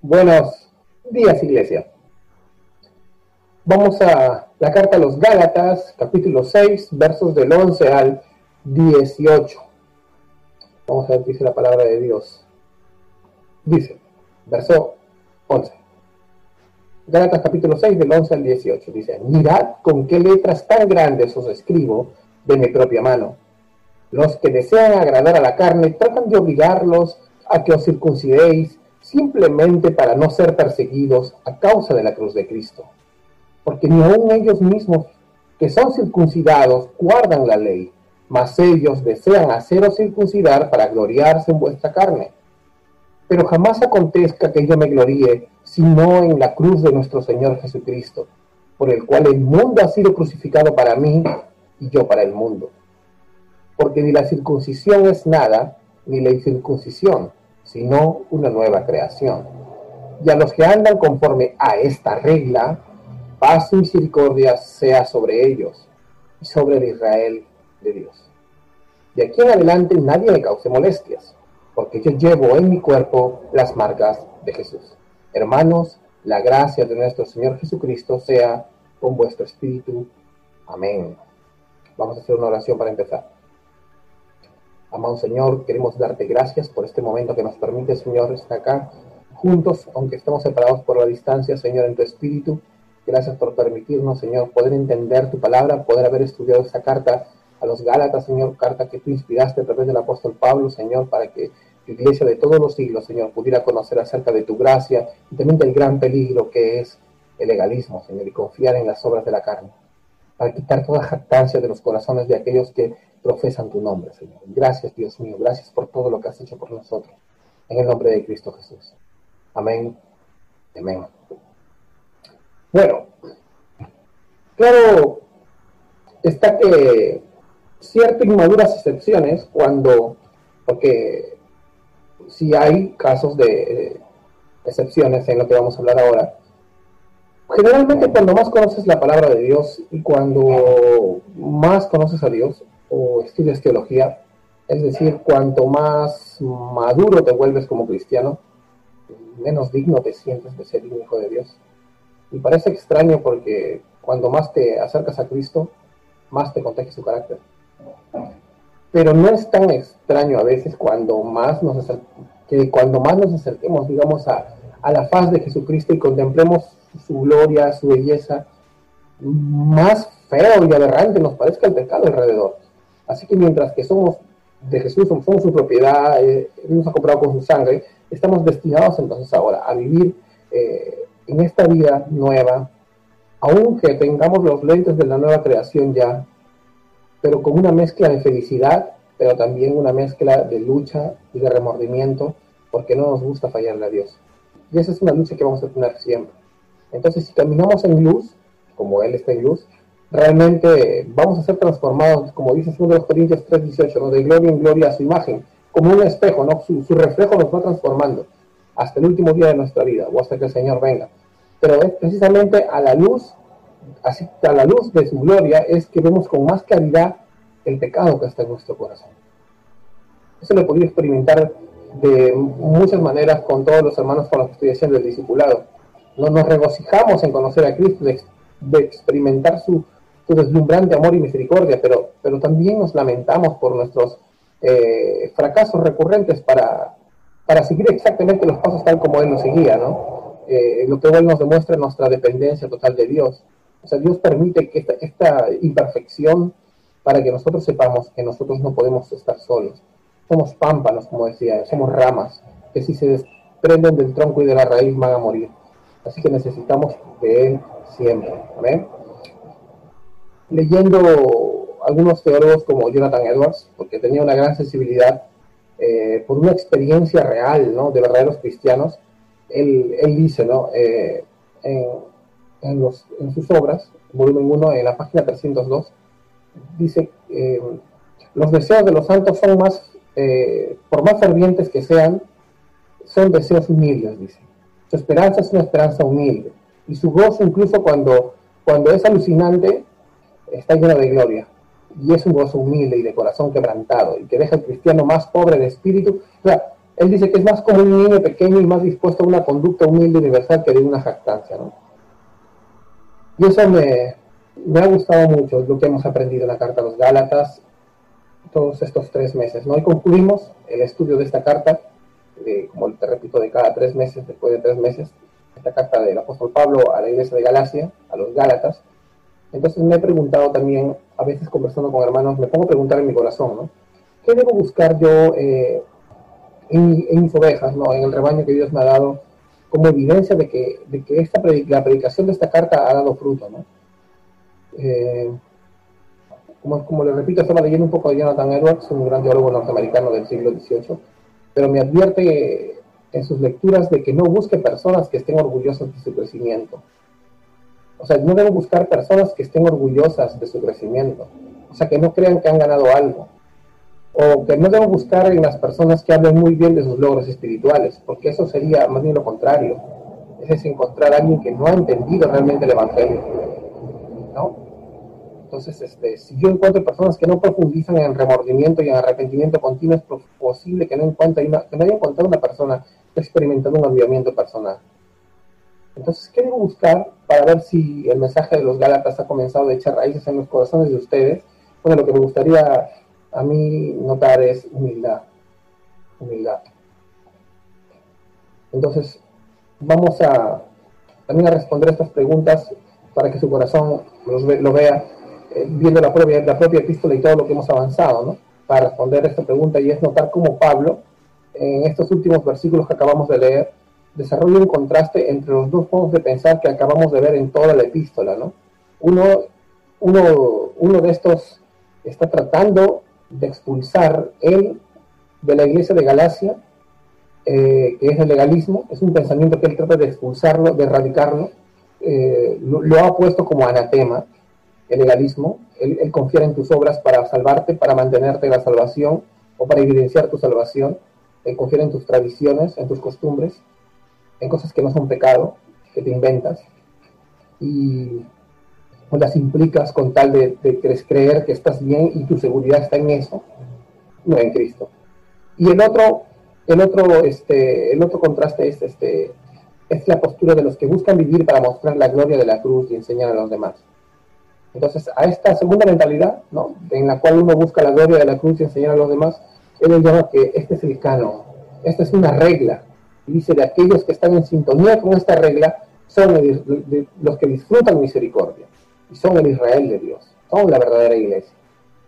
Buenos días, iglesia. Vamos a la carta a los Gálatas, capítulo 6, versos del 11 al 18. Vamos a ver dice la palabra de Dios. Dice, verso 11. Gálatas capítulo 6, del 11 al 18. Dice, mirad con qué letras tan grandes os escribo de mi propia mano. Los que desean agradar a la carne tratan de obligarlos a que os circuncidéis simplemente para no ser perseguidos a causa de la cruz de Cristo. Porque ni aun ellos mismos que son circuncidados guardan la ley, mas ellos desean haceros circuncidar para gloriarse en vuestra carne. Pero jamás acontezca que yo me gloríe, sino en la cruz de nuestro Señor Jesucristo, por el cual el mundo ha sido crucificado para mí y yo para el mundo. Porque ni la circuncisión es nada, ni la incircuncisión, sino una nueva creación. Y a los que andan conforme a esta regla, paz y misericordia sea sobre ellos y sobre el Israel de Dios. De aquí en adelante nadie me cause molestias, porque yo llevo en mi cuerpo las marcas de Jesús. Hermanos, la gracia de nuestro Señor Jesucristo sea con vuestro espíritu. Amén. Vamos a hacer una oración para empezar. Amado Señor, queremos darte gracias por este momento que nos permite, Señor, estar acá juntos, aunque estemos separados por la distancia, Señor, en tu espíritu. Gracias por permitirnos, Señor, poder entender tu palabra, poder haber estudiado esta carta a los Gálatas, Señor, carta que tú inspiraste a través del apóstol Pablo, Señor, para que la iglesia de todos los siglos, Señor, pudiera conocer acerca de tu gracia y también del gran peligro que es el legalismo, Señor, y confiar en las obras de la carne, para quitar toda jactancia de los corazones de aquellos que profesan tu nombre, Señor. Gracias, Dios mío, gracias por todo lo que has hecho por nosotros. En el nombre de Cristo Jesús. Amén. Amén. Bueno, claro, está que ciertas inmaduras excepciones cuando, porque si hay casos de excepciones en lo que vamos a hablar ahora, generalmente cuando más conoces la palabra de Dios y cuando más conoces a Dios, o estudias teología, es decir, cuanto más maduro te vuelves como cristiano, menos digno te sientes de ser hijo de Dios. Y parece extraño porque cuando más te acercas a Cristo, más te contagia su carácter. Pero no es tan extraño a veces cuando más nos, que cuando más nos acerquemos, digamos, a, a la faz de Jesucristo y contemplemos su gloria, su belleza, más feo y aberrante nos parezca el pecado alrededor. Así que mientras que somos de Jesús, somos, su propiedad, eh, nos ha comprado con su sangre, estamos destinados entonces ahora a vivir eh, en esta vida nueva, aunque tengamos los lentes de la nueva creación ya, pero con una mezcla de felicidad, pero también una mezcla de lucha y de remordimiento, porque no nos gusta fallarle a Dios. Y esa es una lucha que vamos a tener siempre. Entonces, si caminamos en luz, como Él está en luz, realmente vamos a ser transformados, como dice 2 Corintios 3:18, ¿no? de gloria en gloria a su imagen, como un espejo, ¿no? Su, reflejo nos va transformando hasta el último día de nuestra vida o hasta que el Señor venga. Pero es precisamente a la luz, así a la luz de su gloria, es que vemos con más claridad el pecado que está en nuestro corazón. Eso lo he podido experimentar de muchas maneras con todos los hermanos con los que estoy haciendo el discipulado. No nos regocijamos en conocer a Cristo, de experimentar su, su deslumbrante amor y misericordia, pero, pero también nos lamentamos por nuestros eh, fracasos recurrentes para, para seguir exactamente los pasos tal como Él nos seguía, ¿no? Eh, lo que Él nos demuestra es nuestra dependencia total de Dios. O sea, Dios permite que esta, esta imperfección para que nosotros sepamos que nosotros no podemos estar solos. Somos pámpanos, como decía, somos ramas, que si se desprenden del tronco y de la raíz van a morir. Así que necesitamos de Él siempre. Leyendo algunos teólogos como Jonathan Edwards, porque tenía una gran sensibilidad eh, por una experiencia real ¿no? de verdaderos cristianos, él, él dice ¿no? Eh, en, los, en, sus obras, volumen 1, en la página 302, dice, eh, los deseos de los santos son más, por más fervientes que sean, son deseos humildes, dice. Su esperanza es una esperanza humilde. Y su gozo incluso cuando, cuando es alucinante, está lleno de gloria y es un gozo humilde y de corazón quebrantado y que deja al cristiano más pobre de espíritu. O él dice que es más como un niño pequeño y más dispuesto a una conducta humilde y universal que de una jactancia, ¿no? Y eso me, me ha gustado mucho, lo que hemos aprendido en la Carta a los Gálatas todos estos tres meses, ¿no? Y concluimos el estudio de esta carta, como te repito, de cada tres meses, después de tres meses, esta carta del apóstol Pablo a la iglesia de Galacia, a los Gálatas. Entonces me he preguntado también, a veces conversando con hermanos, me pongo a preguntar en mi corazón, ¿no? ¿Qué debo buscar yo eh, en, mis ovejas, ¿no? en el rebaño que Dios me ha dado, como evidencia de que, de que esta la predicación de esta carta ha dado fruto. ¿no? Eh, como, como le repito, estaba leyendo un poco de Jonathan Edwards, un gran teólogo norteamericano del siglo XVIII, pero me advierte en sus lecturas de que no busque personas que estén orgullosas de su crecimiento. O sea, no debo buscar personas que estén orgullosas de su crecimiento. O sea, que no crean que han ganado algo o que no debo buscar en las personas que hablen muy bien de sus logros espirituales, porque eso sería más bien lo contrario. Es encontrar a alguien que no ha entendido realmente el Evangelio. ¿no? Entonces, este, si yo encuentro personas que no profundizan en remordimiento y en arrepentimiento continuo, es posible que no, encuentre que no haya encontrado una persona experimentando un avivamiento personal. Entonces, ¿qué debo buscar para ver si el mensaje de los Gálatas ha comenzado a echar raíces en los corazones de ustedes? Bueno, lo que me gustaría a mí notar es humildad. Humildad. Entonces, vamos a también a responder estas preguntas para que su corazón lo vea, viendo la propia, la propia epístola y todo lo que hemos avanzado, ¿no? Para responder esta pregunta y es notar cómo Pablo, en estos últimos versículos que acabamos de leer, desarrolla un contraste entre los dos modos de pensar que acabamos de ver en toda la epístola, ¿no? Uno, uno, uno de estos está tratando de expulsar él de la iglesia de Galacia, eh, que es el legalismo, es un pensamiento que él trata de expulsarlo, de erradicarlo, eh, lo, ha puesto como anatema, el legalismo, él, él confía en tus obras para salvarte, para mantenerte en la salvación o para evidenciar tu salvación, él confía en tus tradiciones, en tus costumbres, en cosas que no son pecado, que te inventas, y o las implicas con tal de, creer que estás bien y tu seguridad está en eso, no en Cristo. Y el otro, el otro, este, el otro contraste es, este, es la postura de los que buscan vivir para mostrar la gloria de la cruz y enseñar a los demás. Entonces, a esta segunda mentalidad, ¿no? en la cual uno busca la gloria de la cruz y enseñar a los demás, él llama que este es el canon, esta es una regla. Y dice, de aquellos que están en sintonía con esta regla, son los que disfrutan misericordia y son el Israel de Dios, son la verdadera iglesia.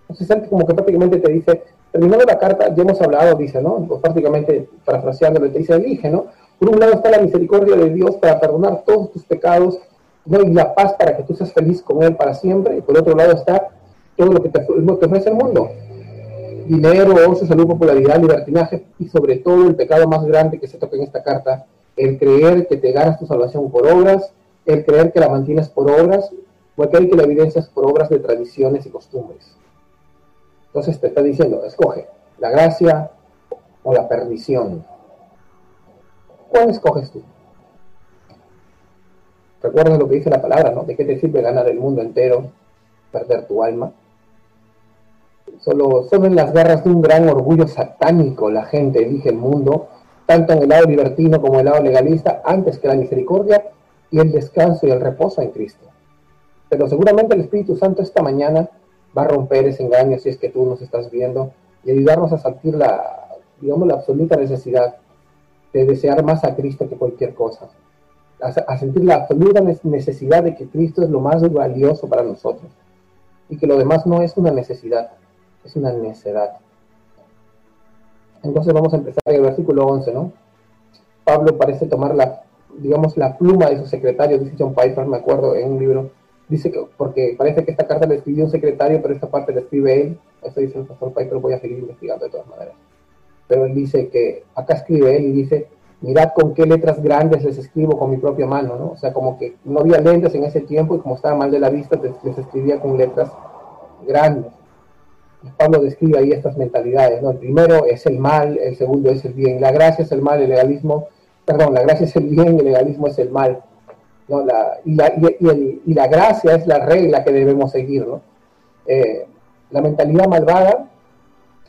Entonces él como que prácticamente te dice, terminando la carta, ya hemos hablado, dice, ¿no? Pues prácticamente parafraseándolo, te dice, elige, ¿no? Por un lado está la misericordia de Dios para perdonar todos tus pecados, ¿no? Y la paz para que tú seas feliz con Él para siempre, y por otro lado está todo lo que te, lo que ofrece el mundo. Dinero, ocio, salud, popularidad, libertinaje, y sobre todo el pecado más grande que se toca en esta carta, el creer que te ganas tu salvación por obras, el creer que la mantienes por obras, o aquel que la evidencias por obras de tradiciones y costumbres. Entonces te está diciendo, escoge la gracia o la perdición. ¿Cuál escoges tú? Recuerda lo que dice la palabra, ¿no? ¿De qué te sirve ganar el mundo entero, perder tu alma? Solo, solo en las garras de un gran orgullo satánico la gente elige el mundo, tanto en el lado libertino como en el lado legalista, antes que la misericordia y el descanso y el reposo en Cristo. Pero seguramente el Espíritu Santo esta mañana va a romper ese engaño si es que tú nos estás viendo y ayudarnos a sentir la, digamos, la absoluta necesidad de desear más a Cristo que cualquier cosa. A, sentir la absoluta necesidad de que Cristo es lo más valioso para nosotros y que lo demás no es una necesidad, es una necedad. Entonces vamos a empezar el versículo 11, ¿no? Pablo parece tomar la, digamos, la pluma de su secretario, dice John Piper, me acuerdo, en un libro, dice que, porque parece que esta carta la escribió un secretario, pero esta parte la escribe él, eso dice el pastor Piper, voy a seguir investigando de todas maneras. Pero él dice que, acá escribe él y dice, mirad con qué letras grandes les escribo con mi propia mano, ¿no? O sea, como que no había lentes en ese tiempo y como estaba mal de la vista, les escribía con letras grandes. Pablo describe ahí estas mentalidades, ¿no? El primero es el mal, el segundo es el bien. La gracia es el mal, el legalismo, perdón, la gracia es el bien, el legalismo es el mal y, la, y, la, gracia es la regla que debemos seguir. ¿no? Eh, la mentalidad malvada,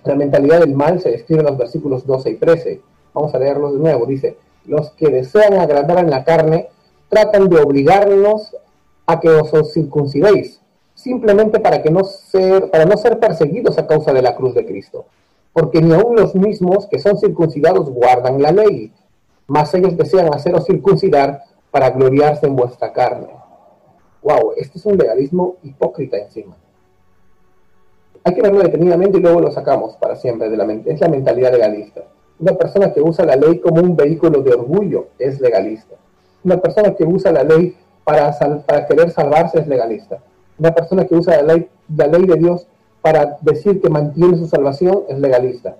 la mentalidad del mal se describe en los versículos 12 y 13. Vamos a leerlos de nuevo. Dice, los que desean agradar en la carne tratan de obligarnos a que os circuncidéis, simplemente para, que no ser, para no ser perseguidos a causa de la cruz de Cristo. Porque ni aun los mismos que son circuncidados guardan la ley, mas ellos desean haceros circuncidar para gloriarse en vuestra carne. Wow, este es un legalismo hipócrita encima. Hay que verlo detenidamente y luego lo sacamos para siempre de la mente. Es la mentalidad legalista. Una persona que usa la ley como un vehículo de orgullo es legalista. Una persona que usa la ley para, para querer salvarse es legalista. Una persona que usa la ley, la ley de Dios para decir que mantiene su salvación es legalista.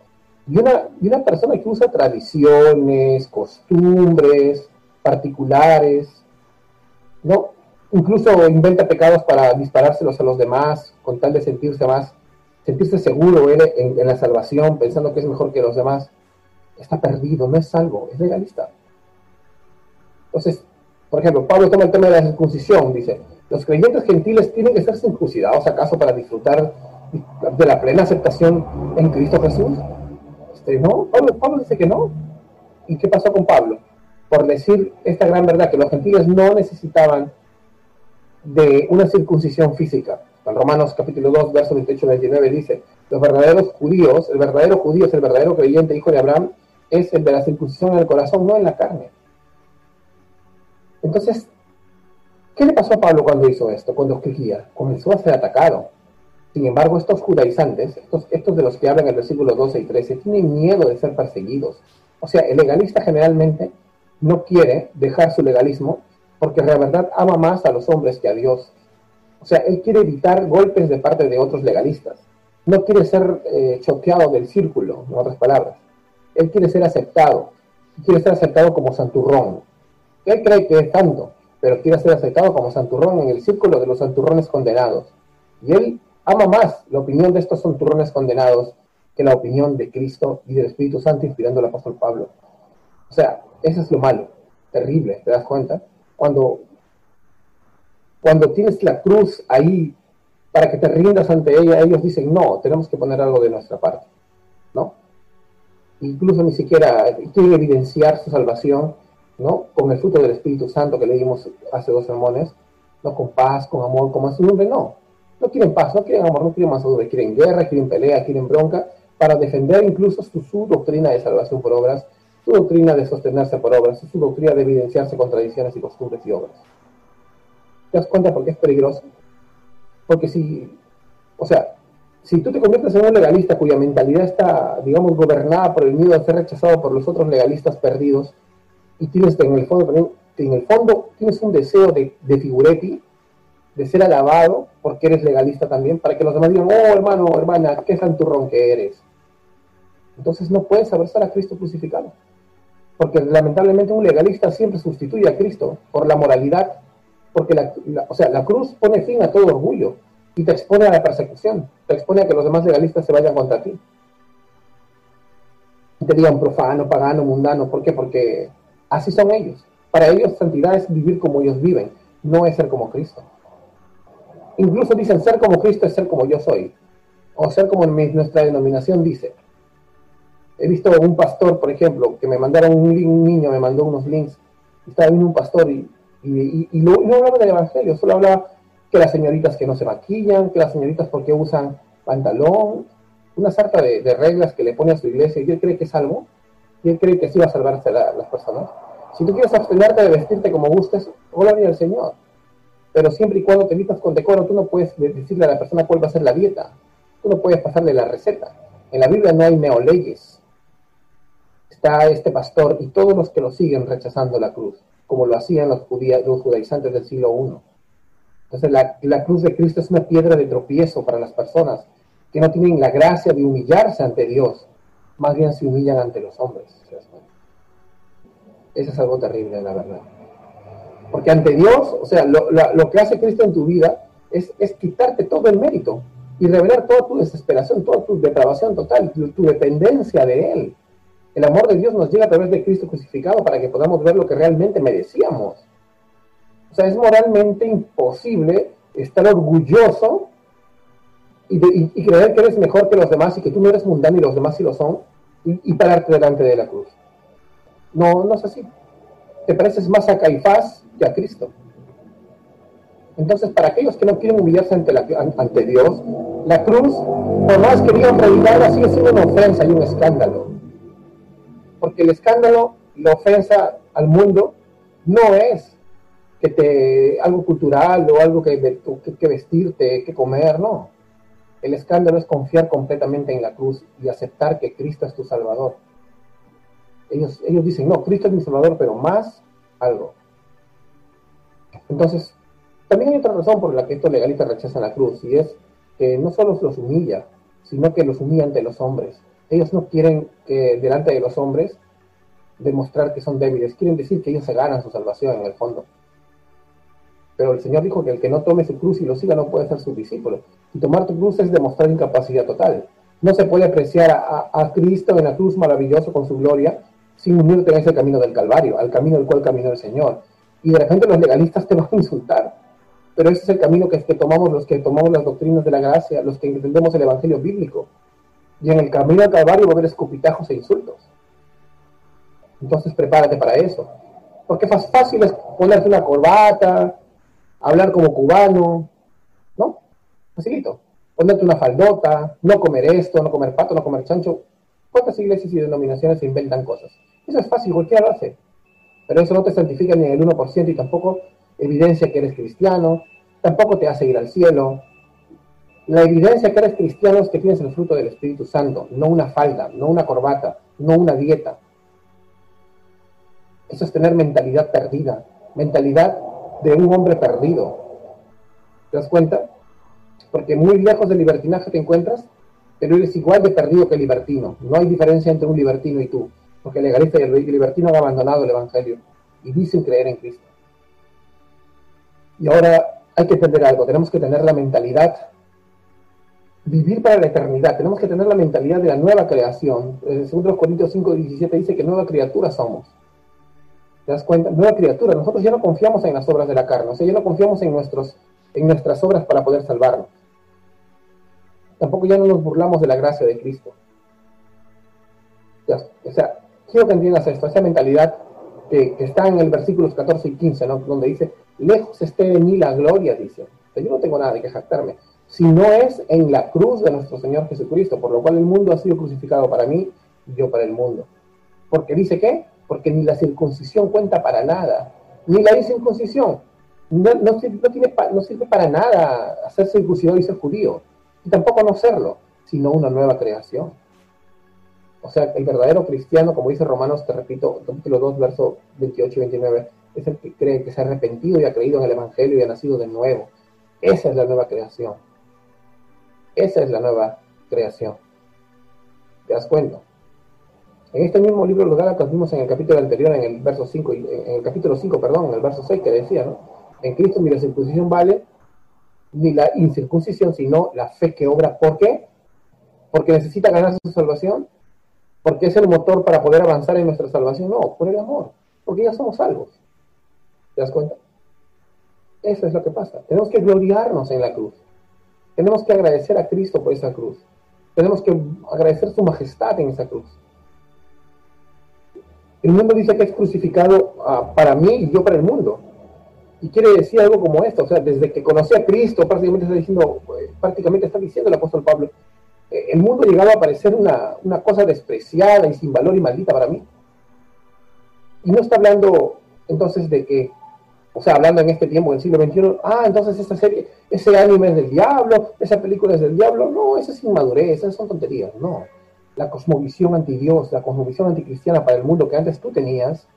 Y una, persona que usa tradiciones, costumbres particulares, ¿no? incluso inventa pecados para disparárselos a los demás con tal de sentirse más, sentirse seguro en, en la salvación, pensando que es mejor que los demás está perdido, no es salvo, es legalista. Entonces, por ejemplo, Pablo toma el tema de la circuncisión, dice, ¿los creyentes gentiles tienen que ser circuncidados acaso para disfrutar de la plena aceptación en Cristo Jesús? Este, no, Pablo, Pablo dice que no. ¿Y qué pasó con Pablo? Por decir esta gran verdad, que los gentiles no necesitaban de una circuncisión física. En Romanos capítulo 2, verso 28 29 dice, los verdaderos judíos, el verdadero judío es el verdadero creyente, hijo de Abraham, es el de la circuncisión en el corazón, no en la carne. Entonces, ¿qué le pasó a Pablo cuando hizo esto? Cuando escribía, comenzó a ser atacado. Sin embargo, estos judaizantes, estos, estos de los que hablan en el versículo 12 y 13, tienen miedo de ser perseguidos. O sea, el legalista generalmente no quiere dejar su legalismo porque la verdad ama más a los hombres que a Dios. O sea, él quiere evitar golpes de parte de otros legalistas. No quiere ser eh, choqueado del círculo, en otras palabras. Él quiere ser aceptado, quiere ser aceptado como santurrón. Él cree que es santo, pero quiere ser aceptado como santurrón en el círculo de los santurrones condenados. Y él ama más la opinión de estos santurrones condenados que la opinión de Cristo y del Espíritu Santo inspirando al apóstol Pablo. O sea, eso es lo malo, terrible, ¿te das cuenta? Cuando, cuando tienes la cruz ahí para que te rindas ante ella, ellos dicen, no, tenemos que poner algo de nuestra parte. Incluso ni siquiera quieren evidenciar su salvación, ¿no? Con el fruto del Espíritu Santo que leímos hace dos sermones, no con paz, con amor, con mansedumbre, no. No quieren paz, no quieren amor, no quieren mansedumbre, quieren guerra, quieren pelea, quieren bronca, para defender incluso su, doctrina de salvación por obras, su doctrina de sostenerse por obras, su doctrina de evidenciarse con tradiciones y costumbres y obras. ¿Te das cuenta por qué es peligroso? Porque si, o sea, si tú te conviertes en un legalista cuya mentalidad está, digamos, gobernada por el miedo a ser rechazado por los otros legalistas perdidos, y tienes en el fondo en el fondo tienes un deseo de, de de ser alabado, porque eres legalista también, para que los demás digan, oh hermano, hermana, qué santurrón que eres. Entonces no puedes abrazar a Cristo crucificado. Porque lamentablemente un legalista siempre sustituye a Cristo por la moralidad, porque la, o sea, la cruz pone fin a todo orgullo y te expone a la persecución, te expone a que los demás legalistas se vayan contra ti. Y te digan profano, pagano, mundano, ¿por qué? Porque así son ellos. Para ellos santidad es vivir como ellos viven, no es ser como Cristo. Incluso dicen ser como Cristo es ser como yo soy, o ser como nuestra denominación dice. He visto un pastor, por ejemplo, que me mandaron un, niño, me mandó unos links, estaba viendo un pastor y, y, no hablaba del Evangelio, solo hablaba que las señoritas que no se maquillan, que las señoritas porque usan pantalón, una sarta de, reglas que le pone a su iglesia y él cree que es algo, y él cree que así va a salvarse a las personas. Si tú quieres abstenerte de vestirte como gustes, gloria al Señor. Pero siempre y cuando te vistas con decoro, tú no puedes decirle a la persona cuál va a ser la dieta. Tú no puedes pasarle la receta. En la Biblia no hay neoleyes. Está este pastor y todos los que lo siguen rechazando la cruz, como lo hacían los, los judaizantes del siglo I entonces la, cruz de Cristo es una piedra de tropiezo para las personas que no tienen la gracia de humillarse ante Dios, más bien se humillan ante los hombres. Eso es algo terrible, la verdad. Porque ante Dios, o sea, lo, que hace Cristo en tu vida es, es, quitarte todo el mérito y revelar toda tu desesperación, toda tu depravación total, tu dependencia de Él. El amor de Dios nos llega a través de Cristo crucificado para que podamos ver lo que realmente merecíamos. O sea, es moralmente imposible estar orgulloso y, creer que eres mejor que los demás y que tú no eres mundano y los demás sí lo son y, pararte delante de la cruz. No, no es así. Te pareces más a Caifás que a Cristo. Entonces, para aquellos que no quieren humillarse ante, ante Dios, la cruz, por más que digan predicarla, sigue siendo una ofensa y un escándalo. Porque el escándalo, la ofensa al mundo, no es que te, algo cultural o algo que, que, vestirte, que comer, no. El escándalo es confiar completamente en la cruz y aceptar que Cristo es tu Salvador. Ellos, ellos dicen, no, Cristo es mi Salvador, pero más algo. Entonces, también hay otra razón por la que estos legalistas rechazan la cruz, y es que no solo los humilla, sino que los humilla ante los hombres. Ellos no quieren que delante de los hombres demostrar que son débiles, quieren decir que ellos se ganan su salvación en el fondo. Pero el Señor dijo que el que no tome su cruz y lo siga no puede ser su discípulo. Y tomar tu cruz es demostrar incapacidad total. No se puede apreciar a, Cristo en la cruz maravilloso con su gloria sin unirte en ese camino del Calvario, al camino del cual caminó el Señor. Y de repente los legalistas te van a insultar. Pero ese es el camino que, que tomamos los que tomamos las doctrinas de la gracia, los que entendemos el Evangelio bíblico. Y en el camino al Calvario va a haber escupitajos e insultos. Entonces prepárate para eso. Porque es fácil es ponerte una corbata, hablar como cubano, ¿no? Facilito. Ponerte una faldota, no comer esto, no comer pato, no comer chancho. ¿Cuántas iglesias y denominaciones se inventan cosas? Eso es fácil, cualquiera lo hace. Pero eso no te santifica ni en el 1% y tampoco evidencia que eres cristiano, tampoco te hace ir al cielo. La evidencia que eres cristiano es que tienes el fruto del Espíritu Santo, no una falda, no una corbata, no una dieta. Eso es tener mentalidad perdida, mentalidad de un hombre perdido. ¿Te das cuenta? Porque muy lejos del libertinaje te encuentras, pero eres igual de perdido que el libertino. No hay diferencia entre un libertino y tú, porque el legalista y el libertino han abandonado el Evangelio y dicen creer en Cristo. Y ahora hay que entender algo, tenemos que tener la mentalidad, vivir para la eternidad, tenemos que tener la mentalidad de la nueva creación. En 2 Corintios 5, 17 dice que nueva criatura somos. ¿Te das cuenta? Nueva criatura. Nosotros ya no confiamos en las obras de la carne, o sea, ya no confiamos en, nuestros, en nuestras obras para poder salvarnos. Tampoco ya no nos burlamos de la gracia de Cristo. O sea, quiero que entiendas esto, esa mentalidad que, está en el versículos 14 y 15, ¿no? donde dice, lejos esté de mí la gloria, dice. yo no tengo nada de que jactarme, si no es en la cruz de nuestro Señor Jesucristo, por lo cual el mundo ha sido crucificado para mí y yo para el mundo. Porque dice que porque ni la circuncisión cuenta para nada, ni la incircuncisión. No, no, tiene, no sirve para nada hacer circuncidado y ser judío, y tampoco no serlo, sino una nueva creación. O sea, el verdadero cristiano, como dice Romanos, te repito, capítulo 2, verso 28 y 29, es el que cree que se ha arrepentido y ha creído en el Evangelio y ha nacido de nuevo. Esa es la nueva creación. Esa es la nueva creación. ¿Te das cuenta? En este mismo libro los Gálatas vimos en el capítulo anterior, en el verso 5, en el capítulo 5, perdón, en el verso 6 que decía, ¿no? En Cristo ni la circuncisión vale, ni la incircuncisión, sino la fe que obra. ¿Por qué? Porque necesita ganarse su salvación, porque es el motor para poder avanzar en nuestra salvación. No, por el amor, porque ya somos salvos. ¿Te das cuenta? Eso es lo que pasa. Tenemos que gloriarnos en la cruz. Tenemos que agradecer a Cristo por esa cruz. Tenemos que agradecer su majestad en esa cruz. El mundo dice que es crucificado ah, para mí y yo para el mundo. Y quiere decir algo como esto, o sea, desde que conocí a Cristo, prácticamente está diciendo, eh, prácticamente está diciendo el apóstol Pablo, eh, el mundo llegaba a parecer una, una cosa despreciada y sin valor y maldita para mí. Y no está hablando entonces de que, o sea, hablando en este tiempo del siglo XXI, ah, entonces esta serie, ese anime es del diablo, esa película es del diablo. No, eso es inmadurez, esas son tonterías, no la cosmovisión anti-Dios, la cosmovisión anticristiana para el mundo que antes tú tenías,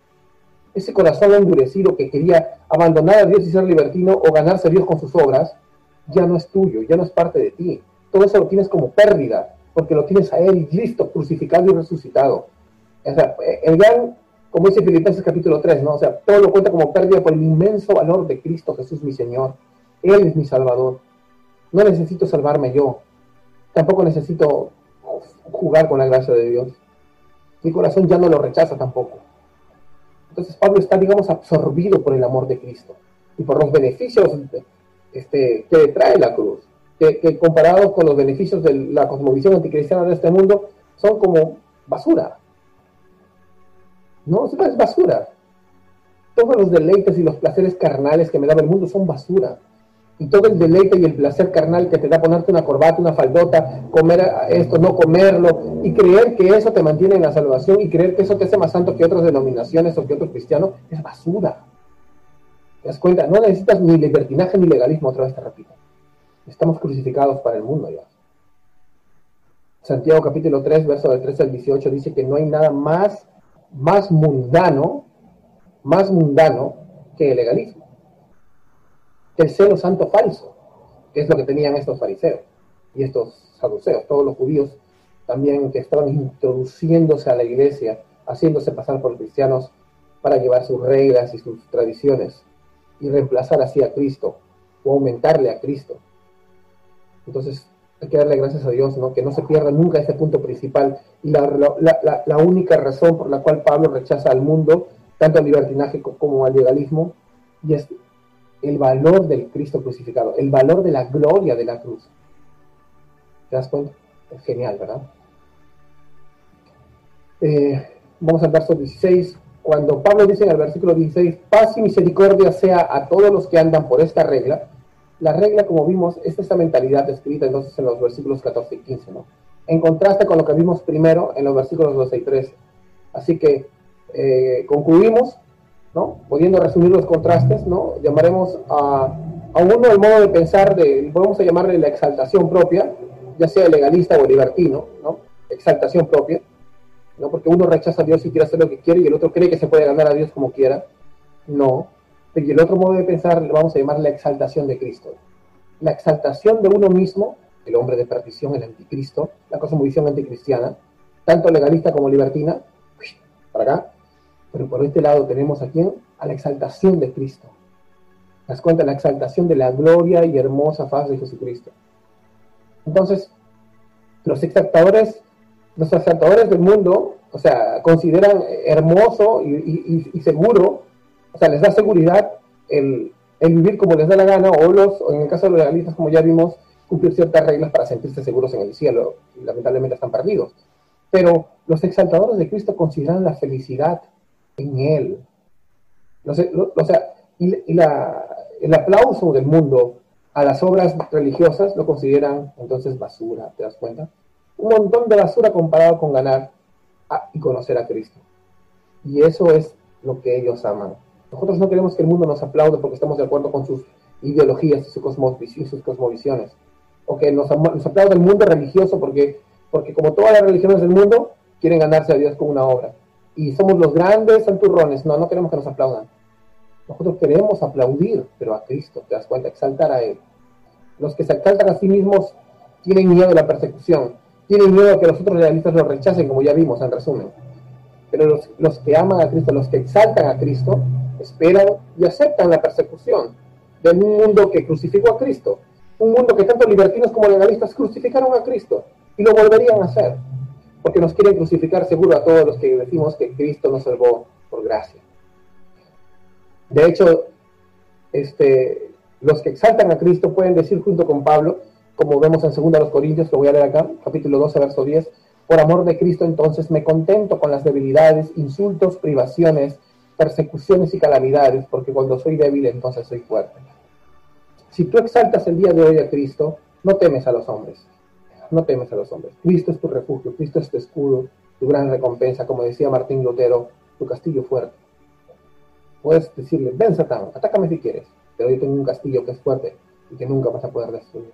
ese corazón endurecido que quería abandonar a Dios y ser libertino o ganarse a Dios con sus obras, ya no es tuyo, ya no es parte de ti. Todo eso lo tienes como pérdida, porque lo tienes a Él listo, crucificado y resucitado. O sea, el gran, como dice Filipenses capítulo 3, ¿no? O sea, todo lo cuenta como pérdida por el inmenso valor de Cristo Jesús, mi Señor. Él es mi Salvador. No necesito salvarme yo. Tampoco necesito jugar con la gracia de Dios. Mi corazón ya no lo rechaza tampoco. Entonces Pablo está, digamos, absorbido por el amor de Cristo y por los beneficios este, que trae la cruz, que, comparados con los beneficios de la cosmovisión anticristiana de este mundo, son como basura. No, es basura. Todos los deleites y los placeres carnales que me da el mundo son basura. Y todo el deleite y el placer carnal que te da ponerte una corbata, una faldota, comer esto, no comerlo, y creer que eso te mantiene en la salvación y creer que eso te hace más santo que otras denominaciones o que otros cristianos, es basura. ¿Te das cuenta? No necesitas ni libertinaje ni legalismo, otra vez te repito. Estamos crucificados para el mundo ya. Santiago capítulo 3, verso del 13 al 18 dice que no hay nada más, más mundano, más mundano que el legalismo. El celo santo falso, que es lo que tenían estos fariseos y estos saduceos, todos los judíos también que estaban introduciéndose a la iglesia, haciéndose pasar por cristianos para llevar sus reglas y sus tradiciones y reemplazar así a Cristo o aumentarle a Cristo. Entonces hay que darle gracias a Dios, ¿no? que no se pierda nunca ese punto principal y la, única razón por la cual Pablo rechaza al mundo, tanto al libertinaje como al legalismo, y es el valor del Cristo crucificado, el valor de la gloria de la cruz. ¿Te das cuenta? Es genial, ¿verdad? Eh, vamos al verso 16 cuando Pablo dice en el versículo 16, paz y misericordia sea a todos los que andan por esta regla, la regla, como vimos, es esta mentalidad descrita entonces en los versículos 14 y 15, ¿no? En contraste con lo que vimos primero en los versículos 12 y 13. Así que eh, concluimos, ¿no? Pudiendo resumir los contrastes, ¿no? Llamaremos a, uno el modo de pensar, de, podemos llamarle la exaltación propia, ya sea legalista o libertino, ¿no? Exaltación propia ¿no? Porque uno rechaza a Dios y quiere hacer lo que quiere y el otro cree que se puede ganar a Dios como quiera. No. Y el otro modo de pensar le vamos a llamar la exaltación de Cristo. La exaltación de uno mismo, el hombre de perdición, el anticristo, la cosmovisión anticristiana, tanto legalista como libertina, para acá. Pero por este lado tenemos aquí a la exaltación de Cristo. ¿Te das cuenta? La exaltación de la gloria y hermosa faz de Jesucristo. Entonces, los exaltadores los exaltadores del mundo, o sea, consideran hermoso y, seguro, o sea, les da seguridad el, vivir como les da la gana, o los, o en el caso de los legalistas, como ya vimos, cumplir ciertas reglas para sentirse seguros en el cielo, lamentablemente están perdidos. Pero los exaltadores de Cristo consideran la felicidad en Él. o sea, y, la, el aplauso del mundo a las obras religiosas lo consideran entonces basura, ¿te das cuenta? un montón de basura comparado con ganar y conocer a Cristo. Y eso es lo que ellos aman. Nosotros no queremos que el mundo nos aplaude porque estamos de acuerdo con sus ideologías y sus, cosmovisiones. O que nos, nos aplaude el mundo religioso porque, porque como todas las religiones del mundo, quieren ganarse a Dios con una obra. Y somos los grandes santurrones. No, no queremos que nos aplaudan. Nosotros queremos aplaudir, pero a Cristo, te das cuenta, exaltar a Él. Los que se exaltan a sí mismos tienen miedo de la persecución tienen miedo a que los otros realistas lo rechacen, como ya vimos en resumen. Pero los, los que aman a Cristo, los que exaltan a Cristo, esperan y aceptan la persecución de un mundo que crucificó a Cristo. Un mundo que tanto libertinos como legalistas crucificaron a Cristo y lo volverían a hacer. Porque nos quieren crucificar seguro a todos los que decimos que Cristo nos salvó por gracia. De hecho, este, los que exaltan a Cristo pueden decir junto con Pablo, como vemos en 2 Corintios, lo voy a leer acá, capítulo 12, verso 10, por amor de Cristo entonces me contento con las debilidades, insultos, privaciones, persecuciones y calamidades, porque cuando soy débil entonces soy fuerte. Si tú exaltas el día de hoy a Cristo, no temes a los hombres, no temes a los hombres. Cristo es tu refugio, Cristo es tu escudo, tu gran recompensa, como decía Martín Lutero, tu castillo fuerte. Puedes decirle, ven Satán, atácame si quieres, pero yo tengo un castillo que es fuerte y que nunca vas a poder destruir.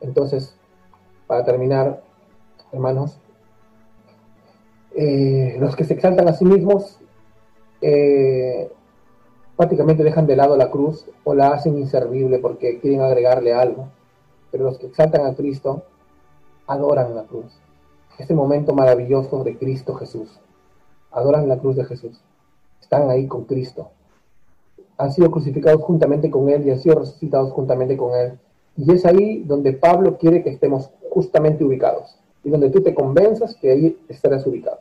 Entonces, para terminar, hermanos, eh, los que se exaltan a sí mismos eh, prácticamente dejan de lado la cruz o la hacen inservible porque quieren agregarle algo. Pero los que exaltan a Cristo adoran la cruz. Ese momento maravilloso de Cristo Jesús. Adoran la cruz de Jesús. Están ahí con Cristo. Han sido crucificados juntamente con Él y han sido resucitados juntamente con Él y es ahí donde Pablo quiere que estemos justamente ubicados y donde tú te convenzas que ahí estarás ubicado.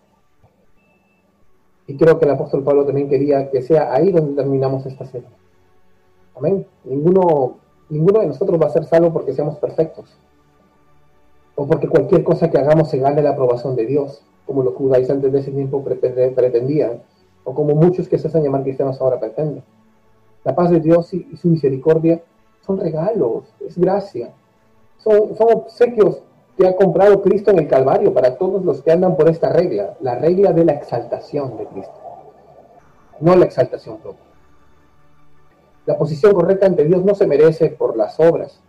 Y creo que el apóstol Pablo también quería que sea ahí donde terminamos esta serie. Amén. Ninguno, ninguno de nosotros va a ser salvo porque seamos perfectos. O porque cualquier cosa que hagamos se gane la aprobación de Dios. como los judaizantes de ese tiempo pretendían, o como muchos que se hacen llamar cristianos ahora pretenden. La paz de Dios y su misericordia son regalos, es gracia, son, son obsequios que ha comprado Cristo en el Calvario para todos los que andan por esta regla, la regla de la exaltación de Cristo, no la exaltación propia. La posición correcta ante Dios no se merece por las obras,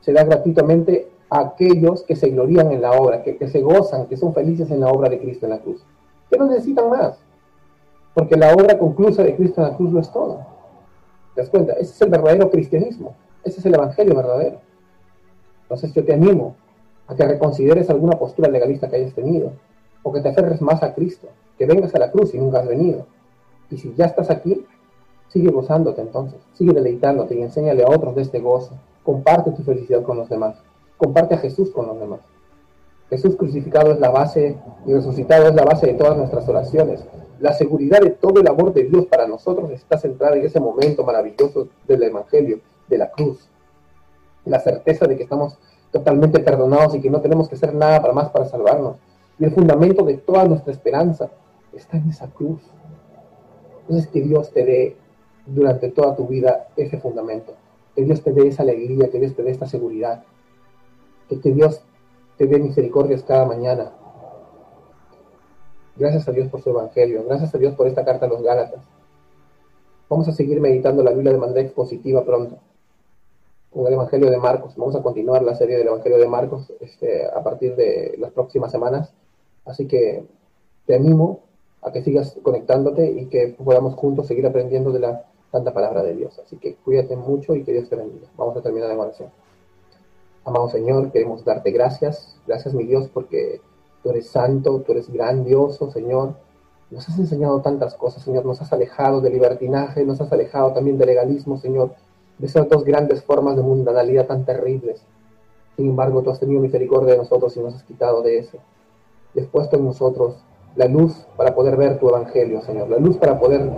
se da gratuitamente a aquellos que se glorían en la obra, que, que se gozan, que son felices en la obra de Cristo en la cruz, que no necesitan más, porque la obra conclusa de Cristo en la cruz lo es todo. ¿Te das cuenta? Ese es el verdadero cristianismo, ese es el evangelio verdadero. Entonces yo te animo a que reconsideres alguna postura legalista que hayas tenido, o que te aferres más a Cristo, que vengas a la cruz y nunca has venido. Y si ya estás aquí, sigue gozándote entonces, sigue deleitándote y enséñale a otros de este gozo. Comparte tu felicidad con los demás, comparte a Jesús con los demás. Jesús crucificado es la base y resucitado es la base de todas nuestras oraciones. La seguridad de todo el amor de Dios para nosotros está centrada en ese momento maravilloso del Evangelio, de la cruz la certeza de que estamos totalmente perdonados y que no tenemos que hacer nada para más para salvarnos. Y el fundamento de toda nuestra esperanza está en esa cruz. Entonces que Dios te dé durante toda tu vida ese fundamento, que Dios te dé esa alegría, que Dios te dé esta seguridad, que, que Dios te dé misericordias cada mañana. Gracias a Dios por su evangelio, gracias a Dios por esta carta a los Gálatas. Vamos a seguir meditando la Biblia de manera expositiva pronto con el Evangelio de Marcos. Vamos a continuar la serie del Evangelio de Marcos este, a partir de las próximas semanas. Así que te animo a que sigas conectándote y que podamos juntos seguir aprendiendo de la santa palabra de Dios. Así que cuídate mucho y que Dios te bendiga. Vamos a terminar la oración. Amado Señor, queremos darte gracias. Gracias, mi Dios, porque tú eres santo, tú eres grandioso, Señor. Nos has enseñado tantas cosas, Señor. Nos has alejado del libertinaje, nos has alejado también del legalismo, Señor de esas dos grandes formas de mundanalidad tan terribles. Sin embargo, tú has tenido misericordia de nosotros y nos has quitado de eso. Y has puesto en nosotros la luz para poder ver tu evangelio, Señor. La luz para poder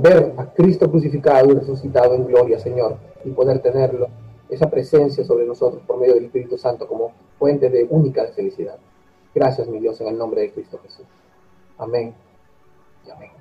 ver a Cristo crucificado y resucitado en gloria, Señor. Y poder tenerlo, esa presencia sobre nosotros por medio del Espíritu Santo como fuente de única felicidad. Gracias, mi Dios, en el nombre de Cristo Jesús. Amén y amén.